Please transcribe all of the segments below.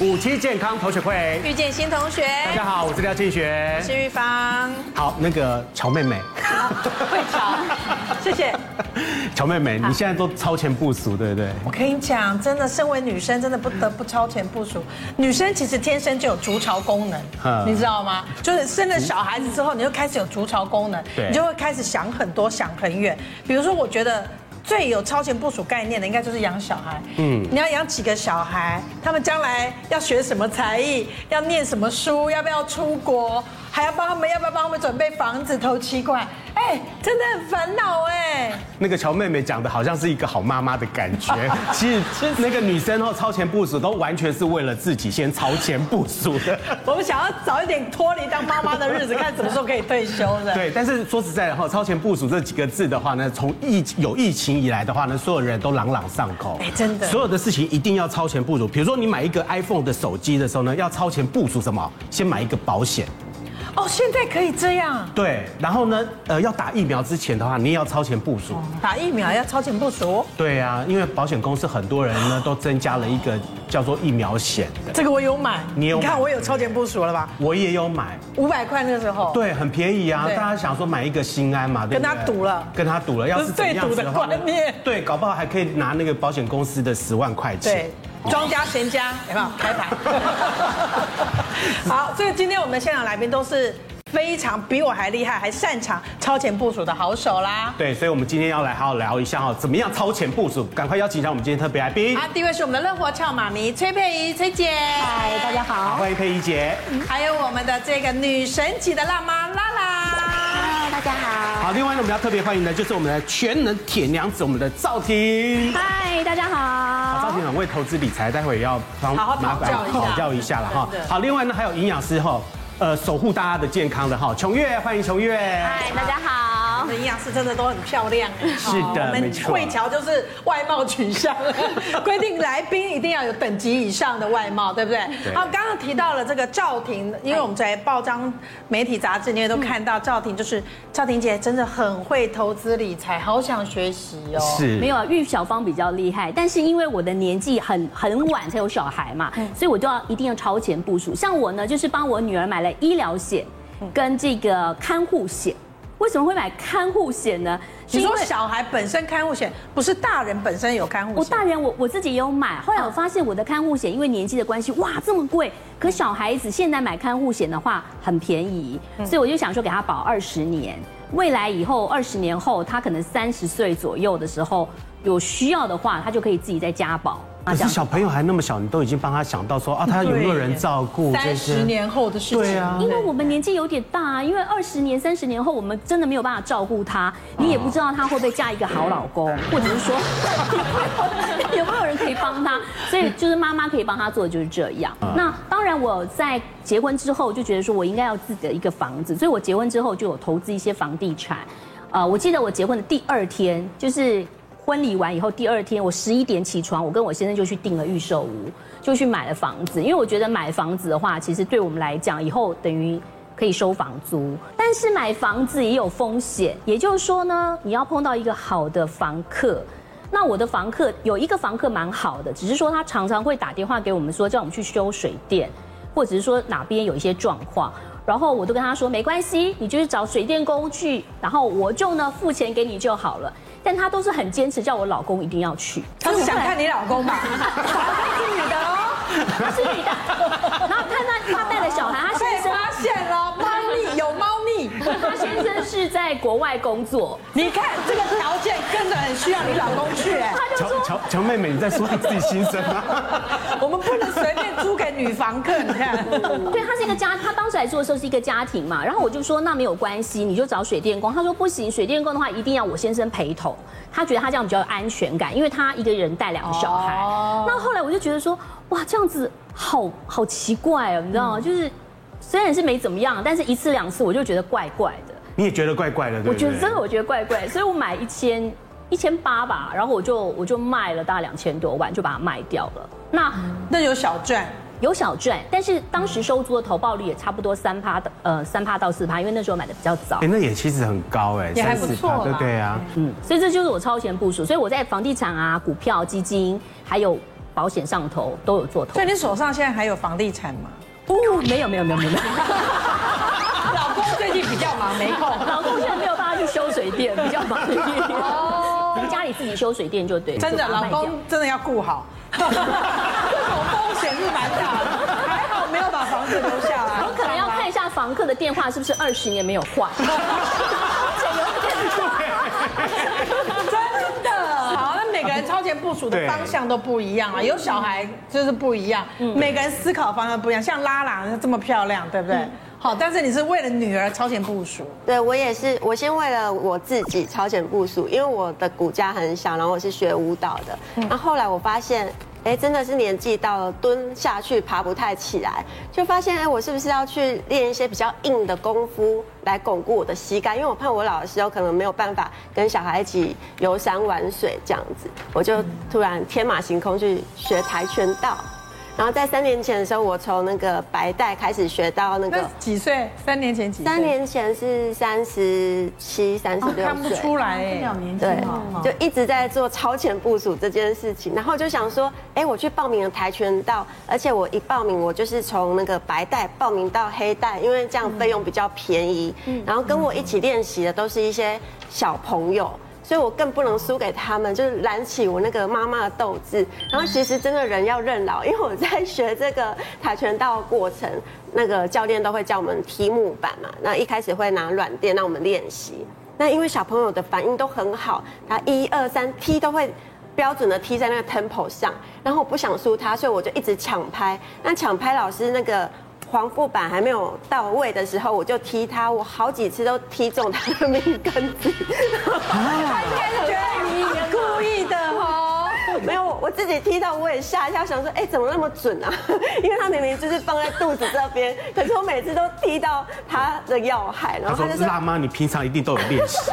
五期健康同学会遇见新同学，大家好，我是廖庆学，我是玉芳。好，那个乔妹妹，会乔，谢谢。乔妹妹，你现在都超前部署，对不对？我跟你讲，真的，身为女生，真的不得不超前部署。女生其实天生就有筑巢功能，你知道吗？就是生了小孩子之后，你就开始有筑巢功能，你就会开始想很多，想很远。比如说，我觉得。最有超前部署概念的，应该就是养小孩。嗯，你要养几个小孩？他们将来要学什么才艺？要念什么书？要不要出国？还要帮他们，要不要帮他们准备房子？投期款？哎，真的很烦恼哎。那个乔妹妹讲的好像是一个好妈妈的感觉，其实那个女生哦，超前部署都完全是为了自己先超前部署的。我们想要早一点脱离当妈妈的日子，看什么时候可以退休的。对，但是说实在的哈，超前部署这几个字的话呢，从疫有疫情以来的话呢，所有人都朗朗上口。哎，真的，所有的事情一定要超前部署。比如说你买一个 iPhone 的手机的时候呢，要超前部署什么？先买一个保险。哦，现在可以这样。对，然后呢，呃，要打疫苗之前的话，你也要超前部署。打疫苗要超前部署。对呀，因为保险公司很多人呢都增加了一个叫做疫苗险的。这个我有买，你有？你看我有超前部署了吧？我也有买，五百块那个时候。对，很便宜啊，大家想说买一个心安嘛？跟他赌了，跟他赌了，要是这样子的话，对，搞不好还可以拿那个保险公司的十万块钱。对。庄家贤家，有没有开牌？好，所以今天我们的现场来宾都是非常比我还厉害，还擅长超前部署的好手啦。对，所以我们今天要来好好聊一下哈，怎么样超前部署？赶快邀请一下我们今天特别来宾。啊，第一位是我们的乐活俏妈咪崔佩仪崔姐。嗨，大家好。好，欢迎佩仪姐。还有我们的这个女神级的辣妈拉拉。嗨，大家好。好，另外呢，我们要特别欢迎的就是我们的全能铁娘子，我们的赵婷。嗨，大家好。赵婷很会投资理财，待会也要帮麻烦讨教一下了哈。好，另外呢，还有营养师哈。呃，守护大家的健康的哈，琼月，欢迎琼月。嗨，大家好。营养师真的都很漂亮，是的，没错。会乔就是外貌取向，规定来宾一定要有等级以上的外貌，对不对？好，刚刚提到了这个赵婷，因为我们在报章、媒体、杂志里面都看到赵婷，就是赵婷姐真的很会投资理财，好想学习哦。是，没有啊，玉小芳比较厉害，但是因为我的年纪很很晚才有小孩嘛，所以我就要一定要超前部署。像我呢，就是帮我女儿买了医疗险跟这个看护险。为什么会买看护险呢？你说小孩本身看护险，不是大人本身有看护险？我大人我我自己也有买，后来我发现我的看护险因为年纪的关系，哇这么贵，可小孩子现在买看护险的话很便宜，所以我就想说给他保二十年，未来以后二十年后他可能三十岁左右的时候有需要的话，他就可以自己再加保。可是小朋友还那么小，你都已经帮他想到说啊，他有没有人照顾？三十年后的事情。对啊，因为我们年纪有点大啊，因为二十年、三十年后，我们真的没有办法照顾他，你也不知道他会不会嫁一个好老公，或者是说 有没有人可以帮他，所以就是妈妈可以帮他做的就是这样。那当然，我在结婚之后就觉得说我应该要自己的一个房子，所以我结婚之后就有投资一些房地产。呃，我记得我结婚的第二天就是。婚礼完以后，第二天我十一点起床，我跟我先生就去订了预售屋，就去买了房子。因为我觉得买房子的话，其实对我们来讲，以后等于可以收房租。但是买房子也有风险，也就是说呢，你要碰到一个好的房客。那我的房客有一个房客蛮好的，只是说他常常会打电话给我们说，叫我们去修水电，或者是说哪边有一些状况，然后我都跟他说没关系，你就是找水电工去，然后我就呢付钱给你就好了。但他都是很坚持，叫我老公一定要去。他是想看你老公吧？是女的哦，他是女的。然后看到他带的小孩，他先生发现了猫腻，有猫腻。他先生是在国外工作，你看这个条件真的很需要你老公去。哎，乔乔乔妹妹，你在说你自己心声吗？我们不能随便女房客，你看。对，他是一个家，他当时来做的时候是一个家庭嘛。然后我就说那没有关系，你就找水电工。他说不行，水电工的话一定要我先生陪同。他觉得他这样比较有安全感，因为他一个人带两个小孩。那后来我就觉得说，哇，这样子好好奇怪哦，你知道吗？就是虽然是没怎么样，但是一次两次我就觉得怪怪的。你也觉得怪怪的？我觉得真的，我觉得怪怪，所以我买一千一千八吧，然后我就我就卖了大概两千多万，就把它卖掉了。那那有小赚。有小赚，但是当时收租的投报率也差不多三趴的，呃，三趴到四趴，因为那时候买的比较早。哎，那也其实很高哎，也还不错，对对啊，嗯，所以这就是我超前部署。所以我在房地产啊、股票、基金，还有保险上头都有做投资。所以你手上现在还有房地产吗？哦，没有没有没有没有。老公最近比较忙，没空。老公现在没有办法去修水电，比较忙一点。哦，家里自己修水电就对。真的，老公真的要顾好。这种风险是蛮大的，还好没有把房子留下来。我可能要看一下房客的电话是不是二十年没有换。真的，好，那每个人超前部署的方向都不一样啊，有小孩就是不一样，每个人思考方向不一样。像拉拉这么漂亮，对不对？好，但是你是为了女儿超前部署。对，我也是，我先为了我自己超前部署，因为我的骨架很小，然后我是学舞蹈的，然后后来我发现。哎，真的是年纪到了，蹲下去爬不太起来，就发现哎，我是不是要去练一些比较硬的功夫来巩固我的膝盖？因为我怕我老的时候可能没有办法跟小孩一起游山玩水这样子，我就突然天马行空去学跆拳道。然后在三年前的时候，我从那个白带开始学到那个那几岁？三年前几岁？三年前是三十七、三十六岁，看不出来哎，两年前对，就一直在做超前部署这件事情。然后就想说，哎，我去报名了跆拳道，而且我一报名，我就是从那个白带报名到黑带，因为这样费用比较便宜。然后跟我一起练习的都是一些小朋友。所以我更不能输给他们，就是燃起我那个妈妈的斗志。然后其实真的人要认老，因为我在学这个跆拳道的过程，那个教练都会叫我们踢木板嘛。那一开始会拿软垫让我们练习。那因为小朋友的反应都很好，他一二三踢都会标准的踢在那个 tempo 上。然后我不想输他，所以我就一直抢拍。那抢拍老师那个。黄布板还没有到位的时候，我就踢他，我好几次都踢中他的命根子。他应该是觉得你故意的哦。没有，我自己踢到我也吓一跳，想说，哎，怎么那么准啊？因为他明明就是放在肚子这边，可是我每次都踢到他的要害。然后他就说：“辣妈，你平常一定都有练习。”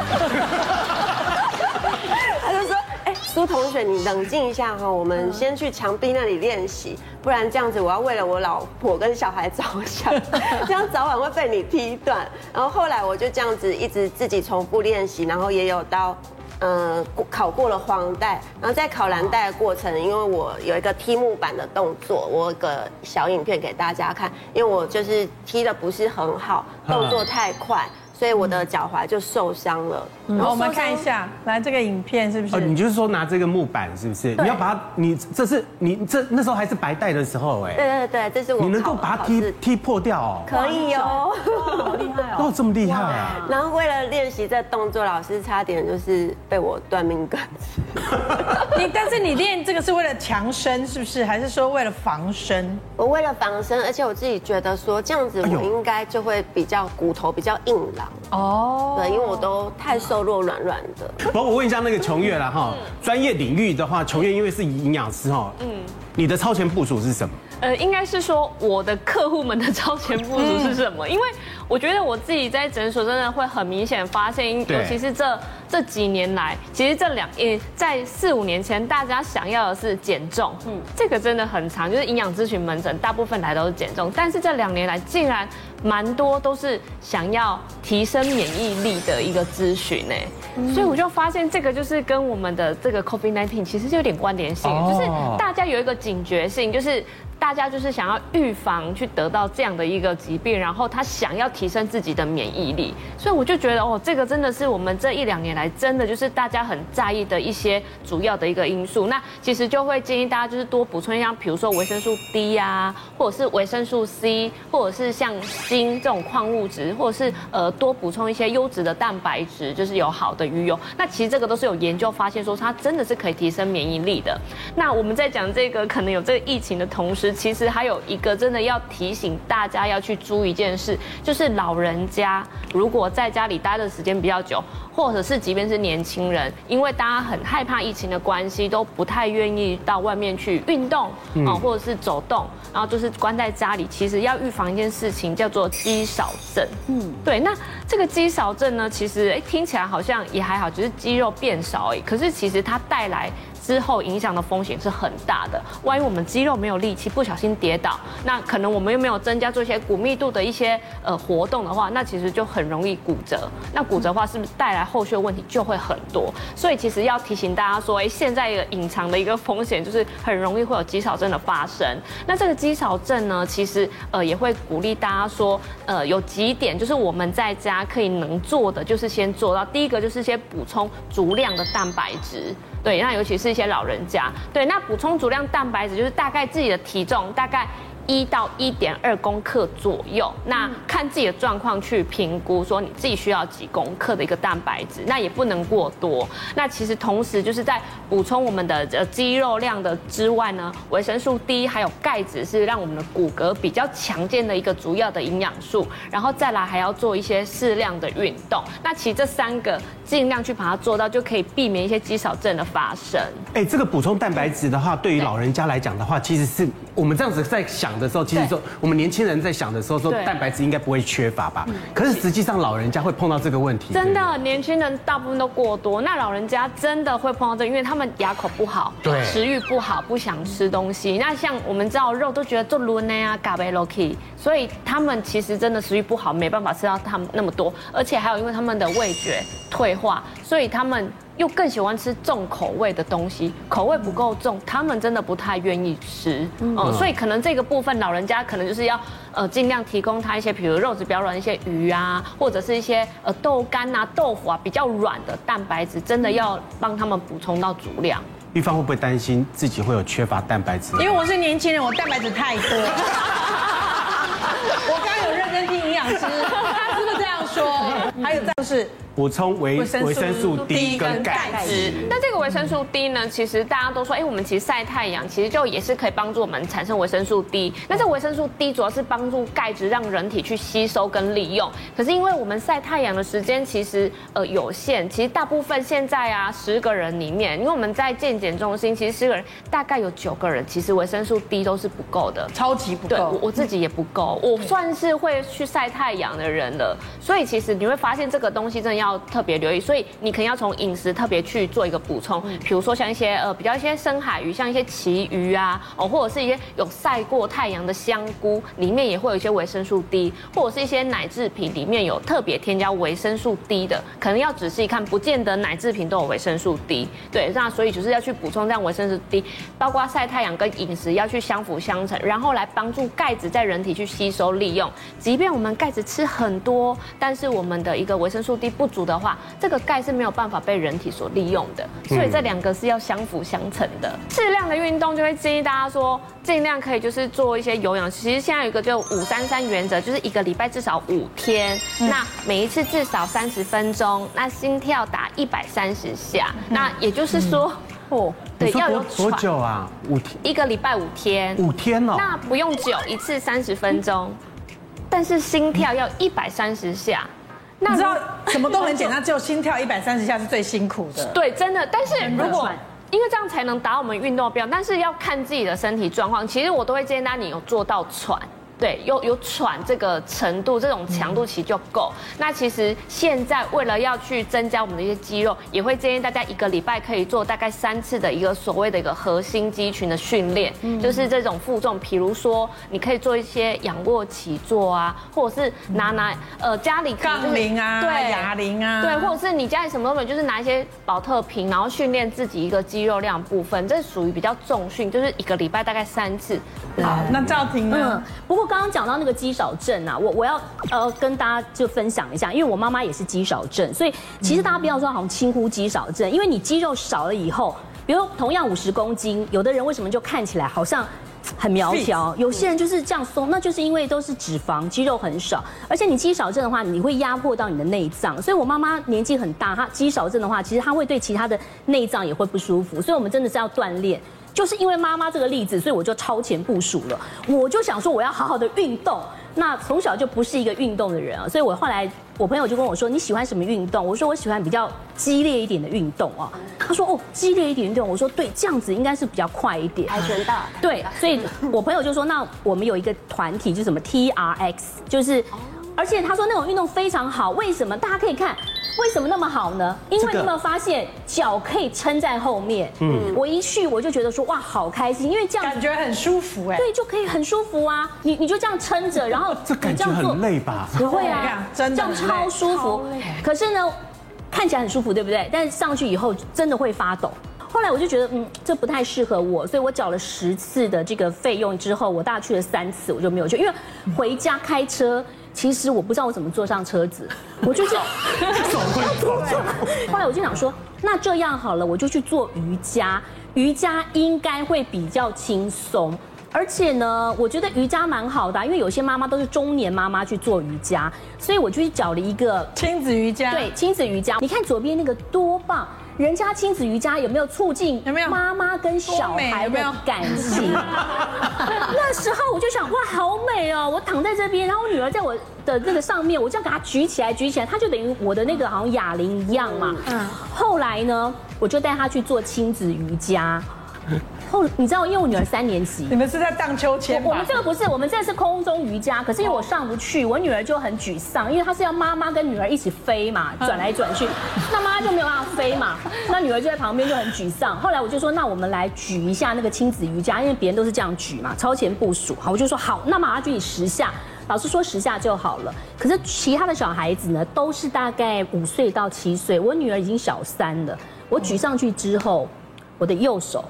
苏同学，你冷静一下哈，我们先去墙壁那里练习，不然这样子我要为了我老婆跟小孩着想，这样早晚会被你踢断。然后后来我就这样子一直自己重复练习，然后也有到，嗯，考过了黄带，然后在考蓝带的过程，因为我有一个踢木板的动作，我有个小影片给大家看，因为我就是踢的不是很好，动作太快。所以我的脚踝就受伤了。然后我们看一下，来这个影片是不是？哦，你就是说拿这个木板是不是？你要把它，你这是你这那时候还是白带的时候哎。对对对，这是我。你能够把它踢踢破掉哦？可以哦，好厉害哦！哦，这么厉害啊！然后为了练习这动作，老师差点就是被我断命根子。你但是你练这个是为了强身是不是？还是说为了防身？我为了防身，而且我自己觉得说这样子我应该就会比较骨头比较硬朗。哦，对，因为我都太瘦弱软软的。不，我问一下那个琼月了哈，专业领域的话，琼月因为是营养师哈，嗯，你的超前部署是什么？呃，应该是说我的客户们的超前部署是什么？因为我觉得我自己在诊所真的会很明显发现，尤其是这这几年来，其实这两也在四五年前，大家想要的是减重，嗯，这个真的很长，就是营养咨询门诊大部分来都是减重，但是这两年来竟然蛮多都是想要提升免疫力的一个咨询呢，所以我就发现这个就是跟我们的这个 COVID-19 其实就有点关联性，就是大家有一个警觉性，就是。大家就是想要预防去得到这样的一个疾病，然后他想要提升自己的免疫力，所以我就觉得哦，这个真的是我们这一两年来真的就是大家很在意的一些主要的一个因素。那其实就会建议大家就是多补充一下，比如说维生素 D 呀，或者是维生素 C，或者是像锌这种矿物质，或者是呃多补充一些优质的蛋白质，就是有好的鱼油。那其实这个都是有研究发现说它真的是可以提升免疫力的。那我们在讲这个可能有这个疫情的同时，其实还有一个真的要提醒大家要去注意一件事，就是老人家如果在家里待的时间比较久，或者是即便是年轻人，因为大家很害怕疫情的关系，都不太愿意到外面去运动啊，或者是走动，然后就是关在家里。其实要预防一件事情叫做肌少症。嗯，对。那这个肌少症呢，其实哎听起来好像也还好，只是肌肉变少而已。可是其实它带来。之后影响的风险是很大的。万一我们肌肉没有力气，不小心跌倒，那可能我们又没有增加做一些骨密度的一些呃活动的话，那其实就很容易骨折。那骨折的话，是不是带来后续的问题就会很多？所以其实要提醒大家说，哎，现在一个隐藏的一个风险就是很容易会有肌少症的发生。那这个肌少症呢，其实呃也会鼓励大家说，呃有几点就是我们在家可以能做的，就是先做到第一个就是先补充足量的蛋白质。对，那尤其是一些老人家，对，那补充足量蛋白质就是大概自己的体重大概。一到一点二公克左右，那看自己的状况去评估，说你自己需要几公克的一个蛋白质，那也不能过多。那其实同时就是在补充我们的呃肌肉量的之外呢，维生素 D 还有钙质是让我们的骨骼比较强健的一个主要的营养素。然后再来还要做一些适量的运动。那其实这三个尽量去把它做到，就可以避免一些肌少症的发生。哎，这个补充蛋白质的话，对于老人家来讲的话，其实是我们这样子在想。的时候，其实说我们年轻人在想的时候，说蛋白质应该不会缺乏吧？可是实际上老人家会碰到这个问题。真的，年轻人大部分都过多，那老人家真的会碰到这个，因为他们牙口不好，对，食欲不好，不想吃东西。那像我们知道肉都觉得做卤内啊、嘎贝罗 k 所以他们其实真的食欲不好，没办法吃到他们那么多，而且还有因为他们的味觉退化，所以他们。又更喜欢吃重口味的东西，口味不够重，他们真的不太愿意吃。嗯，所以可能这个部分老人家可能就是要呃尽量提供他一些，比如肉质比较软的一些鱼啊，或者是一些呃豆干啊、豆腐啊比较软的蛋白质，真的要帮他们补充到足量。玉芳会不会担心自己会有缺乏蛋白质？因为我是年轻人，我蛋白质太多。我刚刚有认真听营养师，说？还有就是。补充维维生素 D 跟钙质。那这个维生素 D 呢？其实大家都说，哎，我们其实晒太阳，其实就也是可以帮助我们产生维生素 D。那这维生素 D 主要是帮助钙质让人体去吸收跟利用。可是因为我们晒太阳的时间其实呃有限，其实大部分现在啊十个人里面，因为我们在健检中心，其实十个人大概有九个人其实维生素 D 都是不够的，超级不够。对，我我自己也不够，我算是会去晒太阳的人了。所以其实你会发现这个东西真的要。特别留意，所以你可能要从饮食特别去做一个补充，比如说像一些呃比较一些深海鱼，像一些旗鱼啊，哦或者是一些有晒过太阳的香菇，里面也会有一些维生素 D，或者是一些奶制品里面有特别添加维生素 D 的，可能要仔细看，不见得奶制品都有维生素 D。对，那所以就是要去补充这样维生素 D，包括晒太阳跟饮食要去相辅相成，然后来帮助钙质在人体去吸收利用。即便我们钙质吃很多，但是我们的一个维生素 D 不足的话，这个钙是没有办法被人体所利用的，所以这两个是要相辅相成的。适量的运动就会建议大家说，尽量可以就是做一些有氧。其实现在有一个就五三三原则，就是一个礼拜至少五天，那每一次至少三十分钟，那心跳达一百三十下，那也就是说，哦，对，要有多久啊？五天？一个礼拜五天？五天哦？那不用久，一次三十分钟，但是心跳要一百三十下。那你知道什么都很简单，只有心跳一百三十下是最辛苦的。对，真的。但是如果因为这样才能达我们运动标，但是要看自己的身体状况。其实我都会建议大家，你有做到喘。对，有有喘这个程度，这种强度其实就够。那其实现在为了要去增加我们的一些肌肉，也会建议大家一个礼拜可以做大概三次的一个所谓的一个核心肌群的训练，就是这种负重，比如说你可以做一些仰卧起坐啊，或者是拿拿呃家里杠铃啊，对，哑铃啊，对，或者是你家里什么都没有，就是拿一些保特瓶，然后训练自己一个肌肉量部分，这属于比较重训，就是一个礼拜大概三次。好，那赵婷呢？嗯，不过。刚刚讲到那个肌少症啊，我我要呃跟大家就分享一下，因为我妈妈也是肌少症，所以其实大家不要说好像轻忽肌少症，因为你肌肉少了以后，比如同样五十公斤，有的人为什么就看起来好像很苗条，有些人就是这样松，那就是因为都是脂肪，肌肉很少，而且你肌少症的话，你会压迫到你的内脏，所以我妈妈年纪很大，她肌少症的话，其实她会对其他的内脏也会不舒服，所以我们真的是要锻炼。就是因为妈妈这个例子，所以我就超前部署了。我就想说，我要好好的运动。那从小就不是一个运动的人啊，所以我后来我朋友就跟我说：“你喜欢什么运动？”我说：“我喜欢比较激烈一点的运动啊。”他说：“哦，激烈一点运动。”我说：“对，这样子应该是比较快一点。”跆拳道。对，所以我朋友就说：“那我们有一个团体，就什么 TRX，就是，而且他说那种运动非常好。为什么？大家可以看。”为什么那么好呢？因为你有没有发现脚可以撑在后面？嗯，我一去我就觉得说哇，好开心，因为这样感觉很舒服哎。对，就可以很舒服啊。你你就这样撑着，然后这感觉很累吧？不会啊，真的这样超舒服。可是呢，看起来很舒服，对不对？但是上去以后真的会发抖。后来我就觉得，嗯，这不太适合我，所以我缴了十次的这个费用之后，我大概去了三次，我就没有去，因为回家开车。其实我不知道我怎么坐上车子，我就这样走过去。后来我就想说，那这样好了，我就去做瑜伽，瑜伽应该会比较轻松。而且呢，我觉得瑜伽蛮好的，因为有些妈妈都是中年妈妈去做瑜伽，所以我就去找了一个亲子瑜伽。对，亲子瑜伽，你看左边那个多棒。人家亲子瑜伽有没有促进有没有妈妈跟小孩的感情？那时候我就想，哇，好美哦！我躺在这边，然后我女儿在我的那个上面，我这样给她举起来，举起来，她就等于我的那个好像哑铃一样嘛。嗯。后来呢，我就带她去做亲子瑜伽。后，你知道，因为我女儿三年级，你们是在荡秋千吗？我们这个不是，我们这是空中瑜伽。可是因为我上不去，我女儿就很沮丧，因为她是要妈妈跟女儿一起飞嘛，转来转去，那妈妈就没有办法飞嘛，那女儿就在旁边就很沮丧。后来我就说，那我们来举一下那个亲子瑜伽，因为别人都是这样举嘛，超前部署。好，我就说好，那妈妈举你十下，老师说十下就好了。可是其他的小孩子呢，都是大概五岁到七岁，我女儿已经小三了。我举上去之后，我的右手。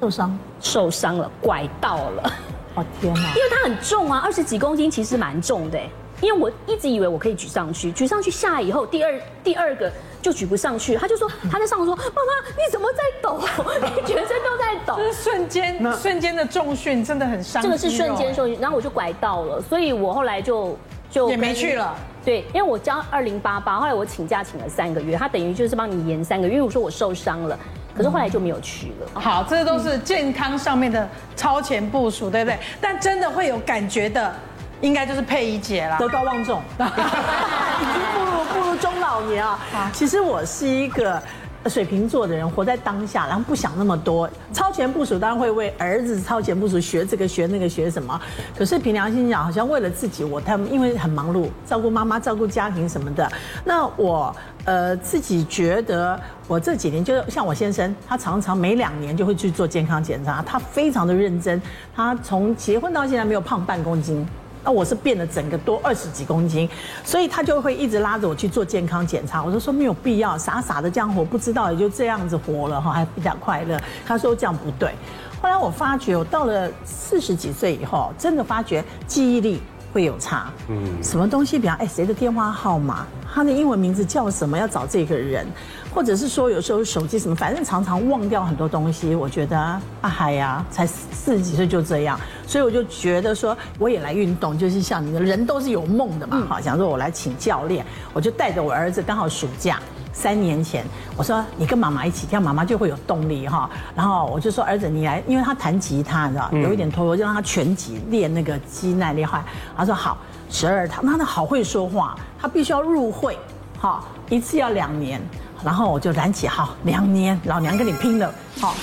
受伤，受伤了，拐到了。哦天哪！因为它很重啊，二十几公斤，其实蛮重的。因为我一直以为我可以举上去，举上去下来以后，第二第二个就举不上去。他就说 他在上面说：“妈妈，你怎么在抖？你全身都在抖。”就是瞬间，瞬间的重训真的很伤。这个是瞬间受训，然后我就拐到了，所以我后来就就也没去了。对，因为我交二零八八，后来我请假请了三个月，他等于就是帮你延三个月。因为我说我受伤了。可是后来就没有去了。好，这都是健康上面的超前部署，对不对？但真的会有感觉的，应该就是佩仪姐啦，德高望重，已经步入步入中老年啊。其实我是一个。水瓶座的人活在当下，然后不想那么多。超前部署当然会为儿子超前部署，学这个学那个学什么。可是凭良心讲，好像为了自己，我他们因为很忙碌，照顾妈妈、照顾家庭什么的。那我呃自己觉得，我这几年就像我先生，他常常每两年就会去做健康检查，他非常的认真。他从结婚到现在没有胖半公斤。那我是变了整个多二十几公斤，所以他就会一直拉着我去做健康检查。我就说没有必要，傻傻的这样活，不知道也就这样子活了哈，还比较快乐。他说这样不对。后来我发觉，我到了四十几岁以后，真的发觉记忆力会有差。嗯，什么东西，比方哎，谁的电话号码，他的英文名字叫什么，要找这个人。或者是说有时候手机什么，反正常常忘掉很多东西。我觉得啊海呀，才四十几岁就这样，所以我就觉得说我也来运动，就是像你的人都是有梦的嘛，好，想说我来请教练，我就带着我儿子，刚好暑假三年前，我说你跟妈妈一起跳，妈妈就会有动力哈。然后我就说儿子你来，因为他弹吉他，你知道有一点脱落，就让他拳击练那个肌耐力。坏，他说好，十二堂，那他好会说话，他必须要入会，哈，一次要两年。然后我就燃起哈两年，老娘跟你拼了，好。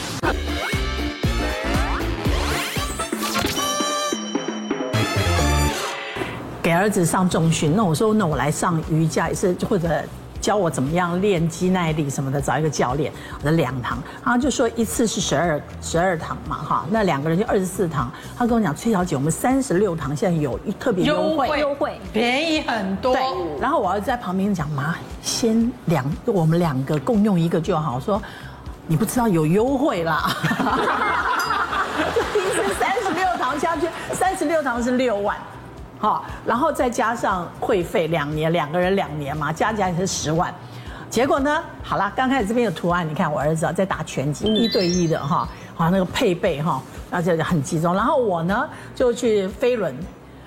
给儿子上重训，那我说那我来上瑜伽也是或者。教我怎么样练肌耐力什么的，找一个教练，我的两堂，然后就说一次是十二十二堂嘛，哈，那两个人就二十四堂。他跟我讲，崔小姐，我们三十六堂现在有一特别优惠，优惠便宜很多。对，然后我儿子在旁边讲，妈，先两我们两个共用一个就好。我说你不知道有优惠啦，三十六堂下去，三十六堂是六万。好，然后再加上会费两年，两个人两年嘛，加起来也是十万。结果呢，好了，刚开始这边有图案，你看我儿子在打拳击，一对一的哈，好那个配备哈，那就很集中。然后我呢就去飞轮，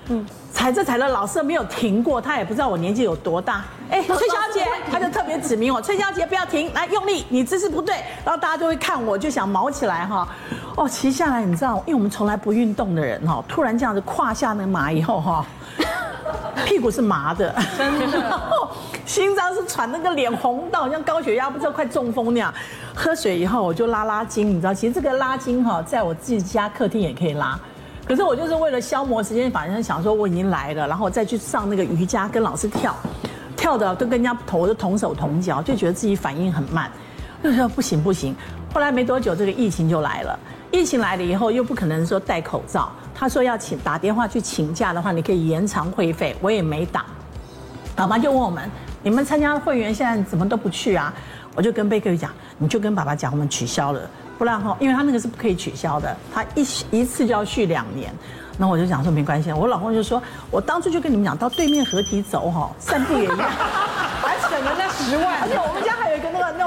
嗯，踩着踩着，老师没有停过，他也不知道我年纪有多大。哎，崔小姐，她就特别指明我，崔小姐不要停，来用力，你姿势不对。然后大家就会看我，就想毛起来哈。哦，骑下来你知道，因为我们从来不运动的人哈，突然这样子胯下那个马以后哈，屁股是麻的，真的，心脏是喘，那个脸红到像高血压，不知道快中风那样。喝水以后我就拉拉筋，你知道，其实这个拉筋哈，在我自己家客厅也可以拉，可是我就是为了消磨时间，反正想说我已经来了，然后再去上那个瑜伽，跟老师跳。跳的都跟人家头都同手同脚，就觉得自己反应很慢。就说不行不行，后来没多久这个疫情就来了。疫情来了以后又不可能说戴口罩，他说要请打电话去请假的话，你可以延长会费，我也没打。爸爸就问我们，你们参加会员现在怎么都不去啊？我就跟贝克讲，你就跟爸爸讲，我们取消了，不然哈，因为他那个是不可以取消的，他一一次就要续两年。那我就讲说没关系，我老公就说，我当初就跟你们讲，到对面河堤走哈，散步也一样，还省了那十万，而且我们家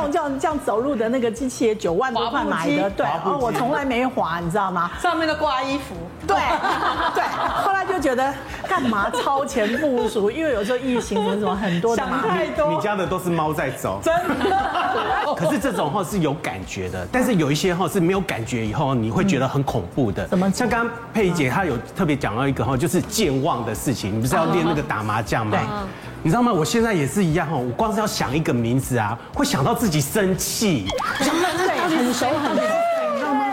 还有一个那个那种叫这样走路的那个机器，九万多块买的，对，然后我从来没滑，你知道吗？上面都挂衣服，对 对，后来就觉得干嘛超前部署，因为有时候疫情什么很多的嘛，想太多。你家的都是猫在走，真的。可是这种哈是有感觉的，但是有一些哈是没有感觉，以后你会觉得很恐怖的。怎么？像刚刚佩仪姐她有。特别讲到一个哈，就是健忘的事情。你不是要练那个打麻将吗？对。你知道吗？我现在也是一样哈，我光是要想一个名字啊，会想到自己生气。对，很熟很熟，你知道吗？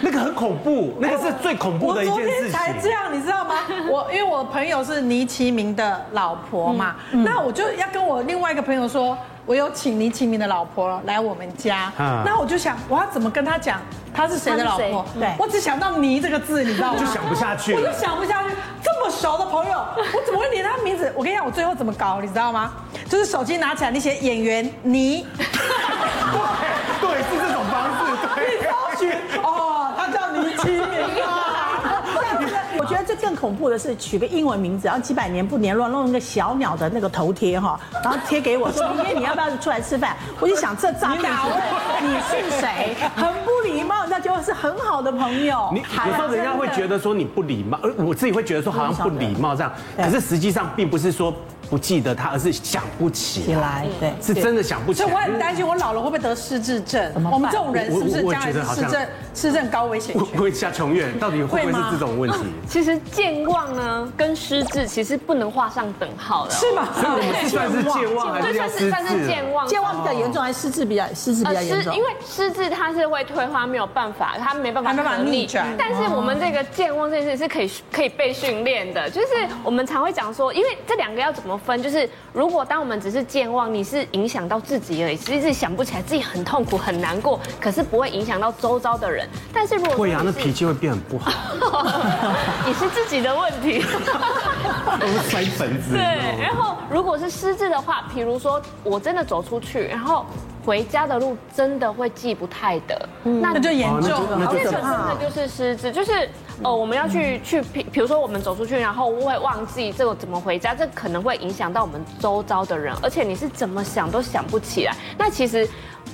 那个很恐怖，那个是最恐怖的一件事情。我昨天才这样，你知道吗？我因为我朋友是倪其明的老婆嘛，那我就要跟我另外一个朋友说。我有请倪其明的老婆来我们家，那我就想我要怎么跟他讲他是谁的老婆？对，我只想到“倪”这个字，你知道吗？就想不下去，我就想不下去。这么熟的朋友，我怎么会连他名字？我跟你讲，我最后怎么搞，你知道吗？就是手机拿起来，你写演员倪，对对，是这种方式，你搜寻哦，他叫倪其明啊。我觉得这更恐怖的是取个英文名字，然后几百年不联络，弄一个小鸟的那个头贴哈，然后贴给我说明天你要不要出来吃饭？我就想这诈骗，你是谁？很不礼貌，那就是很好的朋友。你有时候人家会觉得说你不礼貌，而我自己会觉得说好像不礼貌这样，可是实际上并不是说。不记得他，而是想不起来。对，是真的想不起来。所以我很担心，我老了会不会得失智症？我们这种人是不是将来失智失智高危险群？会下琼苑，到底会不会是这种问题？其实健忘呢，跟失智其实不能画上等号的。是吗？所以我们是算是健忘，还是要失智？算是健忘，健忘比较严重，还是失智比较失智比较严重？因为失智它是会退化，没有办法，它没办法逆转。但是我们这个健忘这件事是可以可以被训练的，就是我们常会讲说，因为这两个要怎么分，就是。如果当我们只是健忘，你是影响到自己而已，其实是想不起来，自己很痛苦很难过，可是不会影响到周遭的人。但是如果会啊，那脾气会变很不好。你是自己的问题。都是摔盆子。对，然后如果是失智的话，比如说我真的走出去，然后回家的路真的会记不太得，那就严重了。那这个真的就是失智，就是。哦，我们要去去，比如说我们走出去，然后会忘记这个怎么回家，这可能会影响到我们周遭的人，而且你是怎么想都想不起来。那其实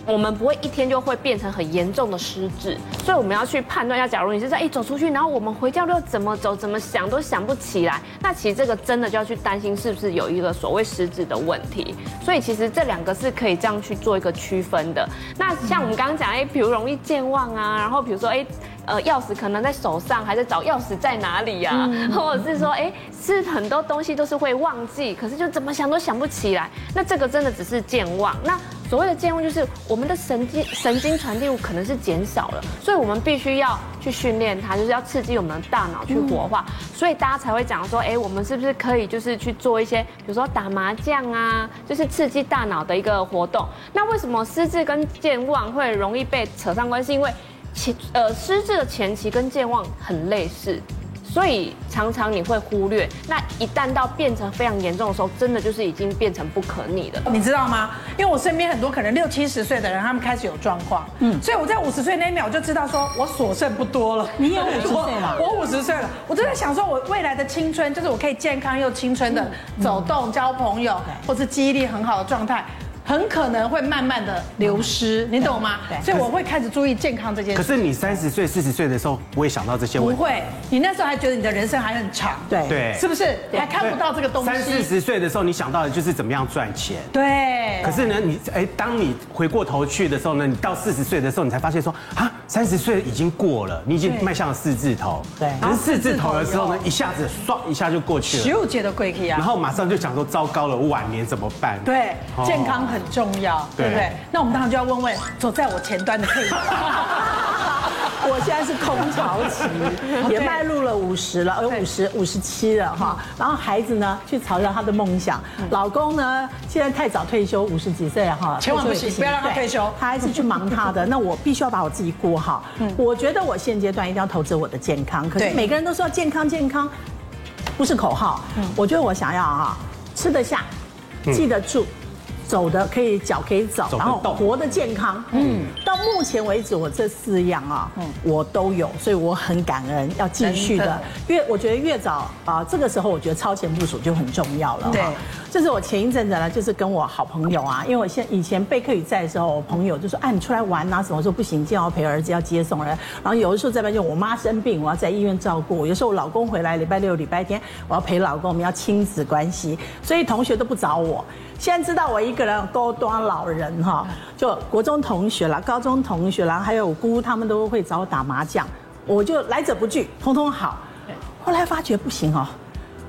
我们不会一天就会变成很严重的失智，所以我们要去判断一下，假如你是在一走出去，然后我们回家路怎么走、怎么想都想不起来，那其实这个真的就要去担心是不是有一个所谓失智的问题。所以其实这两个是可以这样去做一个区分的。那像我们刚刚讲，哎，比如容易健忘啊，然后比如说，哎。呃，钥匙可能在手上，还在找钥匙在哪里呀？或者是说，哎，是很多东西都是会忘记，可是就怎么想都想不起来。那这个真的只是健忘。那所谓的健忘，就是我们的神经神经传递物可能是减少了，所以我们必须要去训练它，就是要刺激我们的大脑去活化。所以大家才会讲说，哎，我们是不是可以就是去做一些，比如说打麻将啊，就是刺激大脑的一个活动。那为什么失智跟健忘会容易被扯上关系？因为前呃，失智的前期跟健忘很类似，所以常常你会忽略。那一旦到变成非常严重的时候，真的就是已经变成不可逆的。你知道吗？因为我身边很多可能六七十岁的人，他们开始有状况。嗯，所以我在五十岁那一秒就知道，说我所剩不多了。你有五十岁了？我五十岁了。我正在想说，我未来的青春，就是我可以健康又青春的走动、交朋友，或是记忆力很好的状态。很可能会慢慢的流失，你懂吗？对，所以我会开始注意健康这件事。可是你三十岁、四十岁的时候不会想到这些问题。不会，你那时候还觉得你的人生还很长。对对，是不是？还看不到这个东西。三四十岁的时候，你想到的就是怎么样赚钱。对。可是呢，你哎，当你回过头去的时候呢，你到四十岁的时候，你才发现说啊，三十岁已经过了，你已经迈向了四字头。对。可是四字头的时候呢，一下子唰一下就过去了。十五届的贵气啊。然后马上就想说，糟糕了，我晚年怎么办？对，健康很重要。对不对？那我们当然就要问问走在我前端的佩仪。我现在是空巢期，也 迈入了五十了，有五十五十七了哈。然后孩子呢，去朝着他的梦想。老公呢，现在太早退休，五十几岁哈，千万不行，不要让他退休，他还是去忙他的。那我必须要把我自己顾好。我觉得我现阶段一定要投资我的健康。可是每个人都说健康健康，不是口号。我觉得我想要啊，吃得下，记得住。走的可以，脚可以走，然后活得健康。嗯，到目前为止，我这四样啊，嗯，我都有，所以我很感恩，要继续的。越我觉得越早啊，这个时候我觉得超前部署就很重要了。对，这是我前一阵子呢，就是跟我好朋友啊，因为我现以前备课语在的时候，我朋友就说，哎，你出来玩啊什么？我说不行，今天要陪儿子要接送人。然后有的时候在外就我妈生病，我要在医院照顾。有时候我老公回来，礼拜六、礼拜天我要陪老公，我们要亲子关系，所以同学都不找我。现在知道我一个人多端老人哈，就国中同学啦、高中同学啦，还有我姑他们都会找我打麻将，我就来者不拒，通通好。后来发觉不行哦，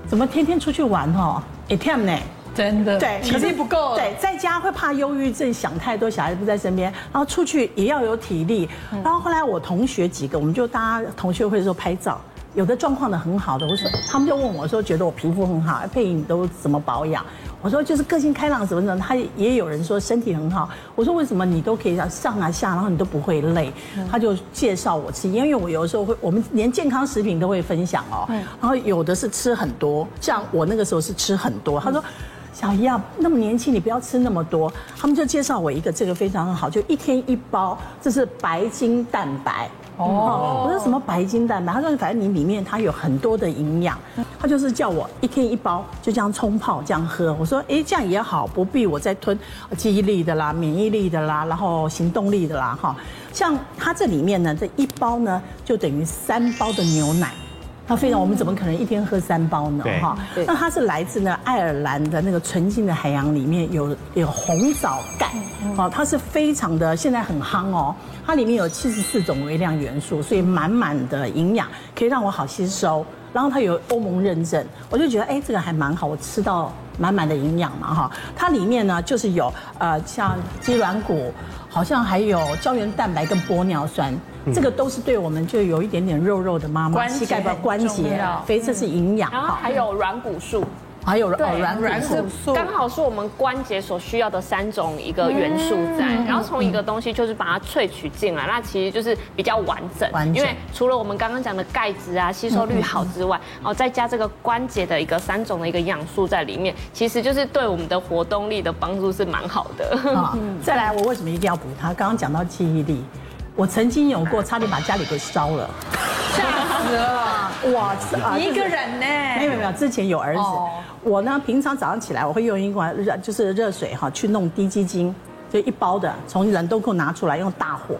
怎么天天出去玩哦，也天呢？真的，对，体力不够。对，在家会怕忧郁症，想太多，小孩子不在身边，然后出去也要有体力。然后后来我同学几个，我们就大家同学会的时候拍照。有的状况的很好的，我说他们就问我说，觉得我皮肤很好，佩仪你都怎么保养？我说就是个性开朗什么的。他也有人说身体很好，我说为什么你都可以上啊下，然后你都不会累？他就介绍我吃，因为我有的时候会，我们连健康食品都会分享哦。然后有的是吃很多，像我那个时候是吃很多。他说小姨啊，那么年轻，你不要吃那么多。他们就介绍我一个这个非常好，就一天一包，这是白金蛋白。哦，我说什么白金蛋白？他说反正你里面它有很多的营养，他就是叫我一天一包，就这样冲泡这样喝。我说哎，这样也好，不必我再吞记忆力的啦、免疫力的啦，然后行动力的啦，哈。像它这里面呢，这一包呢就等于三包的牛奶。它非常，我们怎么可能一天喝三包呢？哈，那它是来自呢爱尔兰的那个纯净的海洋里面有有红枣钙，哦，它是非常的现在很夯哦，它里面有七十四种微量元素，所以满满的营养可以让我好吸收，然后它有欧盟认证，我就觉得哎这个还蛮好，我吃到满满的营养嘛哈，它里面呢就是有呃像鸡软骨，好像还有胶原蛋白跟玻尿酸。这个都是对我们就有一点点肉肉的妈妈，膝盖的关节，非这是营养。然后还有软骨素，还有软软骨素，刚好是我们关节所需要的三种一个元素在。然后从一个东西就是把它萃取进来，那其实就是比较完整。因为除了我们刚刚讲的钙质啊吸收率好之外，哦再加这个关节的一个三种的一个营养素在里面，其实就是对我们的活动力的帮助是蛮好的。再来，我为什么一定要补它？刚刚讲到记忆力。我曾经有过，差点把家里给烧了，吓死了！哇，一个人呢？没有没有，之前有儿子。我呢，平常早上起来，我会用一罐热，就是热水哈，去弄低基精，就一包的，从冷冻库拿出来，用大火。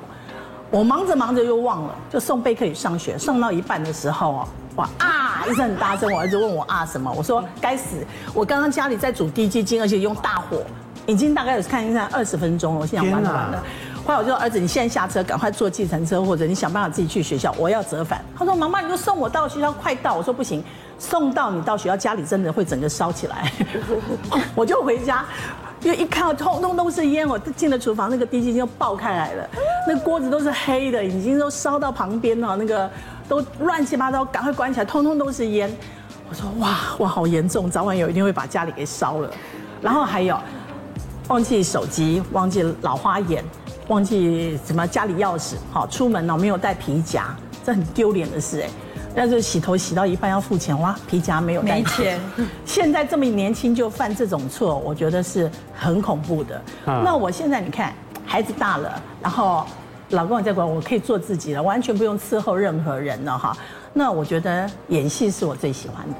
我忙着忙着又忘了，就送贝克宇上学，送到一半的时候哦，哇啊一声很大声，我儿子问我啊什么，我说该死，我刚刚家里在煮低基精，而且用大火，已经大概有看一下二十分钟了，我现在完了完了。后来我就说儿子，你现在下车，赶快坐计程车，或者你想办法自己去学校。我要折返。他说：“妈妈，你就送我到学校，快到。”我说：“不行，送到你到学校，家里真的会整个烧起来。”我就回家，因为一看，通通都是烟。我进了厨房，那个滴鸡精就爆开来了，那锅子都是黑的，已经都烧到旁边了，那个都乱七八糟，赶快关起来，通通都是烟。我说：“哇哇，好严重，早晚有一天会把家里给烧了。”然后还有忘记手机，忘记老花眼。忘记什么家里钥匙，好出门了没有带皮夹，这很丢脸的事哎。但是洗头洗到一半要付钱，哇，皮夹没有带钱。现在这么年轻就犯这种错，我觉得是很恐怖的。那我现在你看，孩子大了，然后老公也在管，我可以做自己了，完全不用伺候任何人了哈。那我觉得演戏是我最喜欢的。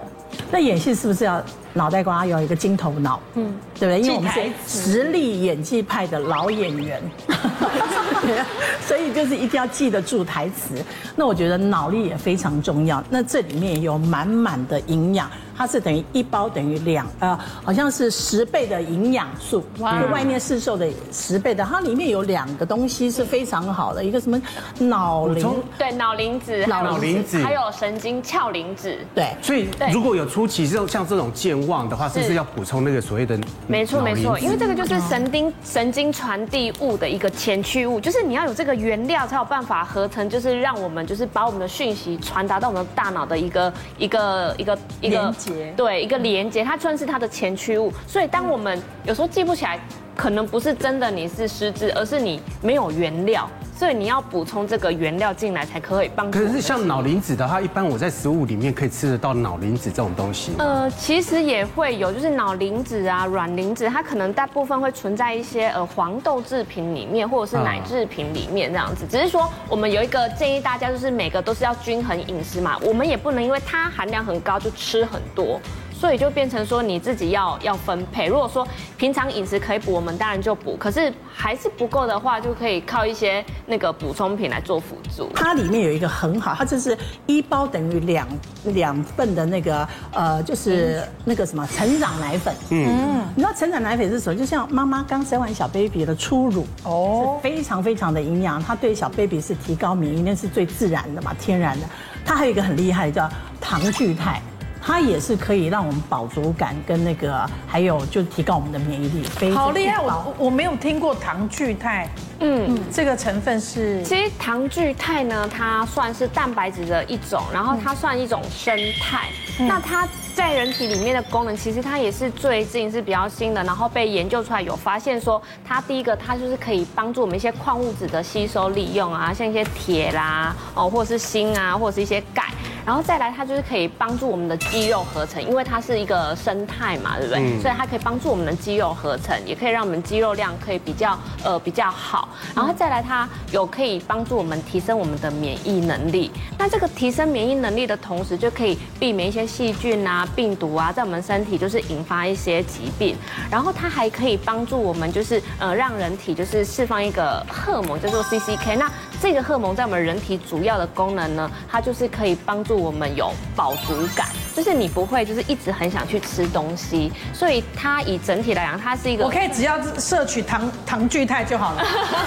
那演戏是不是要脑袋瓜要有一个金头脑？嗯，对不对？因为我们是实力演技派的老演员，所以就是一定要记得住台词。那我觉得脑力也非常重要。那这里面有满满的营养。它是等于一包等于两呃，好像是十倍的营养素，就外面市售的十倍的。它里面有两个东西是非常好的，一个什么脑磷，对，脑磷脂，脑磷脂，还有神经鞘磷脂。对，所以如果有初期这种像这种健健忘的话，是不是要补充那个所谓的？没错没错，因为这个就是神经神经传递物的一个前驱物，就是你要有这个原料才有办法合成，就是让我们就是把我们的讯息传达到我们的大脑的一个一个一个一个连接，对，一个连接，它算是它的前驱物。所以当我们有时候记不起来，可能不是真的你是失智，而是你没有原料。所以你要补充这个原料进来，才可以帮。可是像脑磷脂的话，一般我在食物里面可以吃得到脑磷脂这种东西。呃，其实也会有，就是脑磷脂啊、软磷脂，它可能大部分会存在一些呃黄豆制品里面，或者是奶制品里面这样子。只是说我们有一个建议大家，就是每个都是要均衡饮食嘛，我们也不能因为它含量很高就吃很多。所以就变成说你自己要要分配。如果说平常饮食可以补，我们当然就补。可是还是不够的话，就可以靠一些那个补充品来做辅助。它里面有一个很好，它就是一包等于两两份的那个呃，就是那个什么成长奶粉。嗯，你知道成长奶粉是什么？就像妈妈刚生完小 baby 的初乳哦，是非常非常的营养。它对小 baby 是提高免疫力，是最自然的嘛，天然的。它还有一个很厉害的叫糖聚肽。它也是可以让我们饱足感跟那个，还有就提高我们的免疫力。好厉害！我我没有听过糖聚肽。嗯，这个成分是。其实糖聚肽呢，它算是蛋白质的一种，然后它算一种生态。那它在人体里面的功能，其实它也是最近是比较新的，然后被研究出来有发现说，它第一个它就是可以帮助我们一些矿物质的吸收利用啊，像一些铁啦，哦或者是锌啊，或者是一些钙。然后再来，它就是可以帮助我们的肌肉合成，因为它是一个生态嘛，对不对？所以它可以帮助我们的肌肉合成，也可以让我们肌肉量可以比较呃比较好。然后再来，它有可以帮助我们提升我们的免疫能力。那这个提升免疫能力的同时，就可以避免一些细菌啊、病毒啊在我们身体就是引发一些疾病。然后它还可以帮助我们就是呃让人体就是释放一个荷尔蒙叫做 CCK。那这个荷尔蒙在我们人体主要的功能呢，它就是可以帮助我们有饱足感，就是你不会就是一直很想去吃东西，所以它以整体来讲，它是一个我可以只要摄取糖糖聚肽就好了，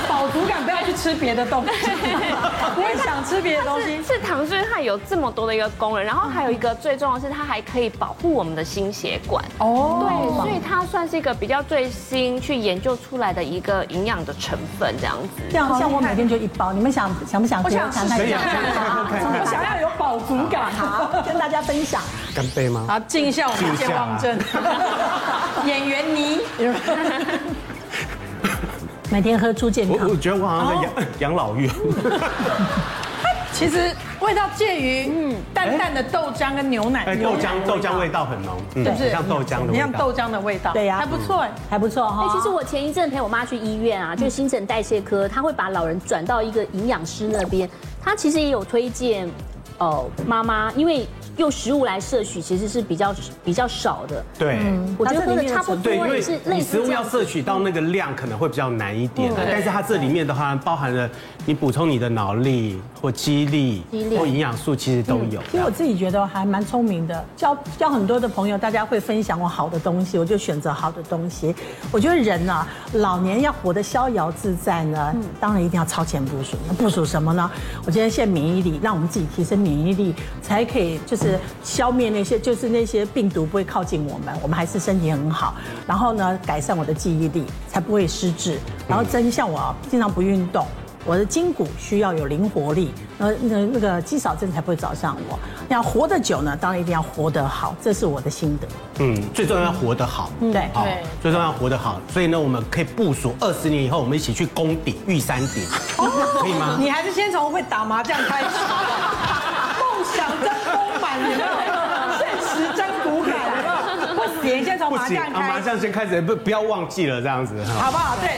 饱足感不要去吃别的东西，不会想吃别的东西。是糖聚肽有这么多的一个功能，然后还有一个最重要的是它还可以保护我们的心血管哦，对，所以它算是一个比较最新去研究出来的一个营养的成分这样子。这样像我每天就一包，你们想想不想？我想吃，可以啊，我 想要有饱足感，好，跟大家分享。干杯吗？好，敬一下我们健忘症演员你。每天喝猪健康。我我觉得我好像在养养老院。其实味道介于嗯淡淡的豆浆跟牛奶。豆浆豆浆味道很浓，是不是像豆浆的？像豆浆的味道。对呀，还不错，还不错哈。其实我前一阵陪我妈去医院啊，就新陈代谢科，他会把老人转到一个营养师那边，他其实也有推荐。哦，妈妈，因为用食物来摄取其实是比较比较少的。对，我觉得喝的差不多。对，因为你食物要摄取到那个量可能会比较难一点，但是它这里面的话包含了你补充你的脑力或肌力或营养素，其实都有。其实我自己觉得还蛮聪明的，交交很多的朋友，大家会分享我好的东西，我就选择好的东西。我觉得人啊，老年要活得逍遥自在呢，当然一定要超前部署。那部署什么呢？我觉得现在免疫力，让我们自己提升。免疫力才可以，就是消灭那些，就是那些病毒不会靠近我们，我们还是身体很好。然后呢，改善我的记忆力，才不会失智。然后真像我经常不运动。我的筋骨需要有灵活力，那那那个肌少症才不会找上我。要活得久呢，当然一定要活得好，这是我的心得。嗯，最重要要活得好。对，好，最重要要活得好。所以呢，我们可以部署二十年以后，我们一起去攻顶玉山顶，可以吗？你还是先从会打麻将开始。现实真骨感，有没有？不行，先从麻将开始。麻将先开始，不不要忘记了这样子，好不好？对。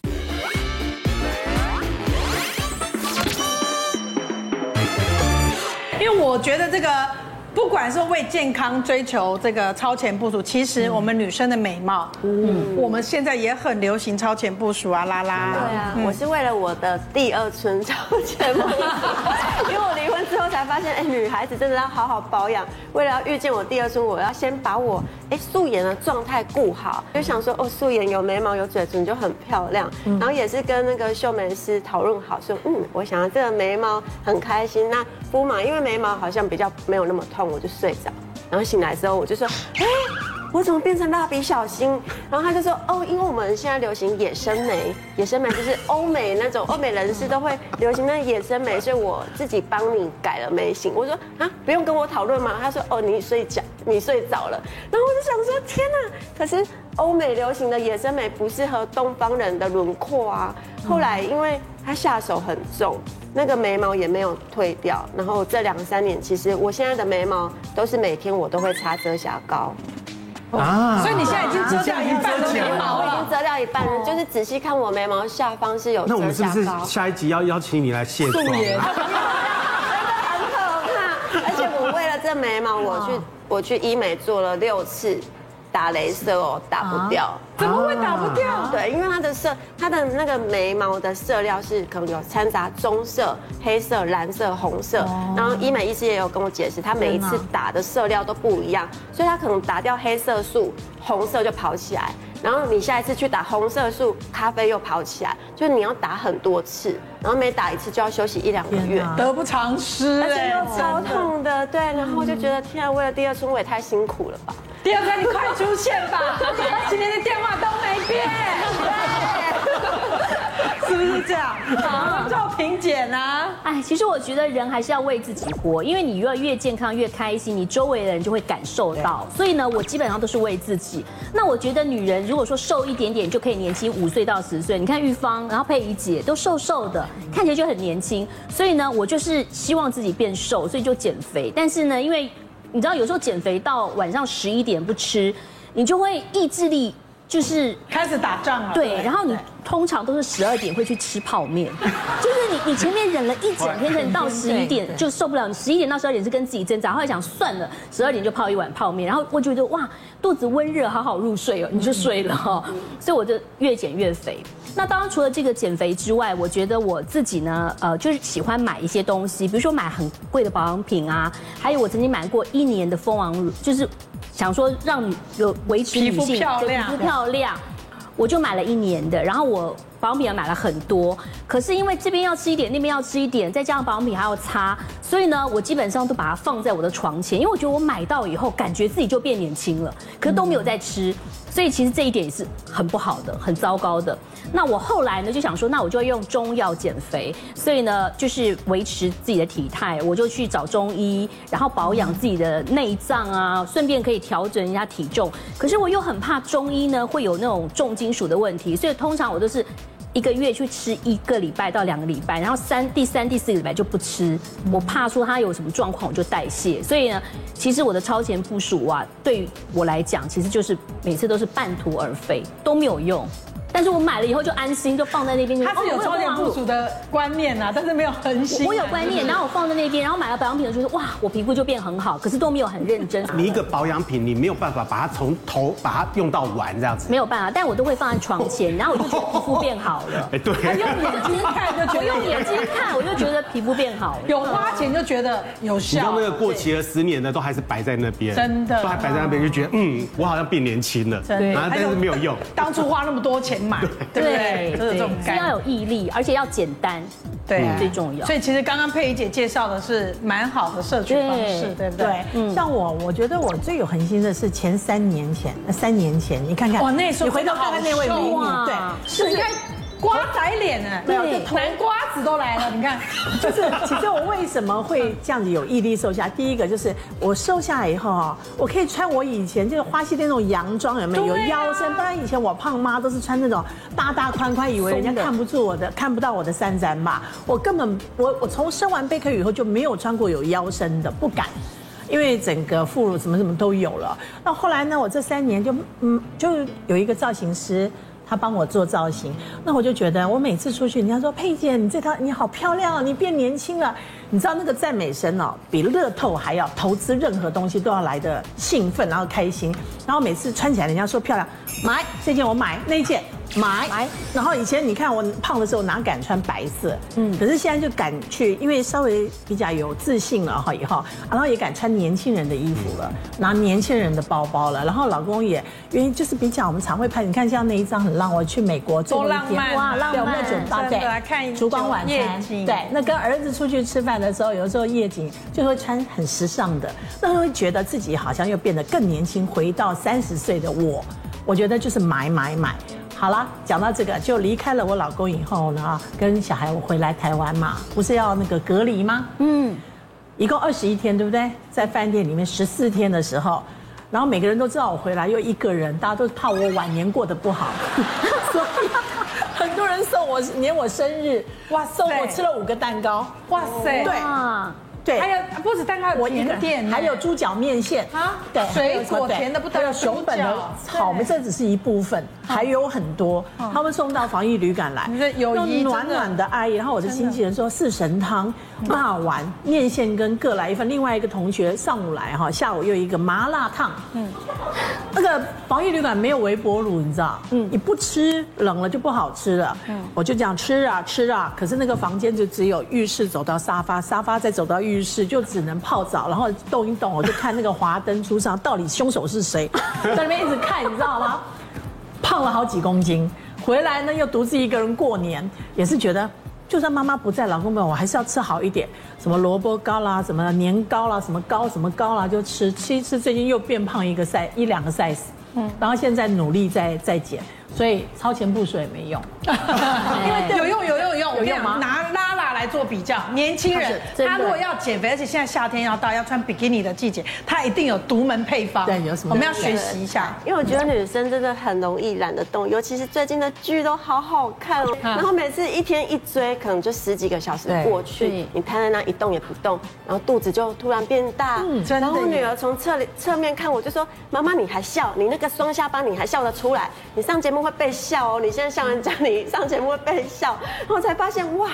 因为我觉得这个。不管是为健康追求这个超前部署，其实我们女生的美貌，嗯，我们现在也很流行超前部署啊，拉拉。对啊，我是为了我的第二春超前部署，因为我离婚之后才发现，哎，女孩子真的要好好保养。为了要遇见我第二春，我要先把我哎素颜的状态顾好，就想说哦，素颜有眉毛有嘴唇就很漂亮。然后也是跟那个秀眉师讨论好，说嗯，我想要这个眉毛很开心，那敷嘛，因为眉毛好像比较没有那么痛。我就睡着，然后醒来之后我就说，哎，我怎么变成蜡笔小新？然后他就说，哦，因为我们现在流行野生眉，野生眉就是欧美那种欧美人士都会流行那野生眉，所以我自己帮你改了眉型。我说啊，不用跟我讨论吗？他说，哦，你睡觉，你睡着了。然后我就想说，天哪！可是欧美流行的野生眉不适合东方人的轮廓啊。后来因为他下手很重。那个眉毛也没有退掉，然后这两三年，其实我现在的眉毛都是每天我都会擦遮瑕膏，啊，所以你现在已经遮掉一半的眉毛了，已经遮掉一半了，就是仔细看我眉毛下方是有遮瑕。那我们是不是下一集要邀请你来卸妆？真的很可怕，而且我为了这眉毛，我去我去医美做了六次。打镭射哦，打不掉，怎么会打不掉？对，因为它的色，它的那个眉毛的色料是可能有掺杂棕色、黑色、蓝色、红色。然后医美医师也有跟我解释，他每一次打的色料都不一样，所以他可能打掉黑色素，红色就跑起来。然后你下一次去打红色素，咖啡又跑起来，就是你要打很多次，然后每打一次就要休息一两个月，得不偿失，而且又超痛的。对，然后我就觉得天啊，为了第二春我也太辛苦了吧。第二个，你快出现吧！今天的电 是这样？好，赵平姐呢？哎，其实我觉得人还是要为自己活，因为你越越健康越开心，你周围的人就会感受到。所以呢，我基本上都是为自己。那我觉得女人如果说瘦一点点就可以年轻五岁到十岁，你看玉芳，然后佩仪姐都瘦瘦的，看起来就很年轻。所以呢，我就是希望自己变瘦，所以就减肥。但是呢，因为你知道，有时候减肥到晚上十一点不吃，你就会意志力就是开始打仗了。对，然后你通常都是十二点会去吃泡面，就是你你前面忍了一整天，忍到十一点就受不了。你十一点到十二点是跟自己挣扎，后来想算了，十二点就泡一碗泡面，然后我觉得哇，肚子温热，好好入睡哦，你就睡了哈。所以我就越减越肥。那当然，除了这个减肥之外，我觉得我自己呢，呃，就是喜欢买一些东西，比如说买很贵的保养品啊，还有我曾经买过一年的蜂王乳，就是想说让你有维持女性皮肤漂亮，我就买了一年的，然后我保养品也买了很多，可是因为这边要吃一点，那边要吃一点，再加上保养品还要擦，所以呢，我基本上都把它放在我的床前，因为我觉得我买到以后，感觉自己就变年轻了，可是都没有在吃。所以其实这一点也是很不好的，很糟糕的。那我后来呢就想说，那我就用中药减肥。所以呢，就是维持自己的体态，我就去找中医，然后保养自己的内脏啊，顺便可以调整一下体重。可是我又很怕中医呢会有那种重金属的问题，所以通常我都是。一个月去吃一个礼拜到两个礼拜，然后三第三第四个礼拜就不吃，我怕说它有什么状况我就代谢，所以呢，其实我的超前部署啊，对我来讲，其实就是每次都是半途而废，都没有用。但是我买了以后就安心，就放在那边。他是有超前部署的观念啊，但是没有恒心。我有观念，然后我放在那边，然后买了保养品的时候，哇，我皮肤就变很好，可是都没有很认真。你一个保养品，你没有办法把它从头把它用到完这样子。没有办法，但我都会放在床前，然后我就觉得皮肤变好了。哎，对。用眼睛看就觉得，用眼睛看我就觉得皮肤变好了。有花钱就觉得有效。你那个过期了十年的都还是摆在那边，真的，都还摆在那边，就觉得嗯，我好像变年轻了。真的，但是没有用。当初花那么多钱买，对不对？对，这种是要有毅力，而且要简单，对，最重要。所以其实刚刚佩仪姐介绍的是蛮好的社群方式，对不对？嗯，像我，我觉得我最有恒心的是前三年前，三年前，你看看，哇，那时候你回头看看那位美女，对，是你看。瓜仔脸呢？对，南瓜子都来了。你看，就是其实我为什么会这样子有毅力瘦下？第一个就是我瘦下来以后啊，我可以穿我以前就是花西店那种洋装，有没有？有腰身。不然以前我胖妈都是穿那种大大宽宽，以为人家看不住我的，看不到我的三三嘛。我根本我我从生完贝壳以后就没有穿过有腰身的，不敢，因为整个副乳什么什么都有了。那后来呢，我这三年就嗯，就有一个造型师。他帮我做造型，那我就觉得我每次出去，人家说佩姐，你这套你好漂亮，你变年轻了。你知道那个赞美声哦，比乐透还要投资任何东西都要来的兴奋，然后开心。然后每次穿起来，人家说漂亮，买这件我买那件。买 买，然后以前你看我胖的时候哪敢穿白色，嗯，可是现在就敢去，因为稍微比较有自信了哈以后，然后也敢穿年轻人的衣服了，拿年轻人的包包了，然后老公也因为就是比较我们常会拍，你看像那一张很浪，我去美国多浪漫哇，浪漫对，看烛光晚餐对，那跟儿子出去吃饭的时候，有时候夜景就会穿很时尚的，那会觉得自己好像又变得更年轻，回到三十岁的我，我觉得就是买买买。好了，讲到这个，就离开了我老公以后呢，跟小孩我回来台湾嘛，不是要那个隔离吗？嗯，一共二十一天，对不对？在饭店里面十四天的时候，然后每个人都知道我回来又一个人，大家都怕我晚年过得不好，所以很多人送我年我生日，哇，送我吃了五个蛋糕，哇塞，对。对，还有不止蛋糕，我一个店，还有猪脚面线啊，对，水果甜的不得了，熊本的草莓，这只是一部分，还有很多。他们送到防疫旅馆来，用暖暖的爱意。然后我的经纪人说四神汤、骂完面线跟各来一份。另外一个同学上午来哈，下午又一个麻辣烫。嗯，那个防疫旅馆没有微波炉，你知道？嗯，你不吃冷了就不好吃了。嗯，我就这样吃啊吃啊，可是那个房间就只有浴室走到沙发，沙发再走到浴。于是就只能泡澡，然后动一动，我就看那个华灯初上，到底凶手是谁？在那边一直看，你知道吗？胖了好几公斤，回来呢又独自一个人过年，也是觉得，就算妈妈不在，老公没有，我还是要吃好一点，什么萝卜糕啦，什么年糕啦，什么糕什么糕啦，就吃吃一吃，最近又变胖一个 size 一两个 size，嗯，然后现在努力在在减，所以超前部署也没用，因为有用有用有用，有用吗？拿拉拉来做比较，年轻人他如果要减肥，而且现在夏天要到，要穿比基尼的季节，他一定有独门配方。对，有什么？我们要学习一下，因为我觉得女生真的很容易懒得动，尤其是最近的剧都好好看哦。然后每次一天一追，可能就十几个小时过去，你瘫在那一动也不动，然后肚子就突然变大。嗯，真的。然后我女儿从侧侧面看我，就说：“妈妈，你还笑？你那个双下巴你还笑得出来？你上节目会被笑哦！你现在笑人家，你上节目会被笑。”然后我才发现，哇！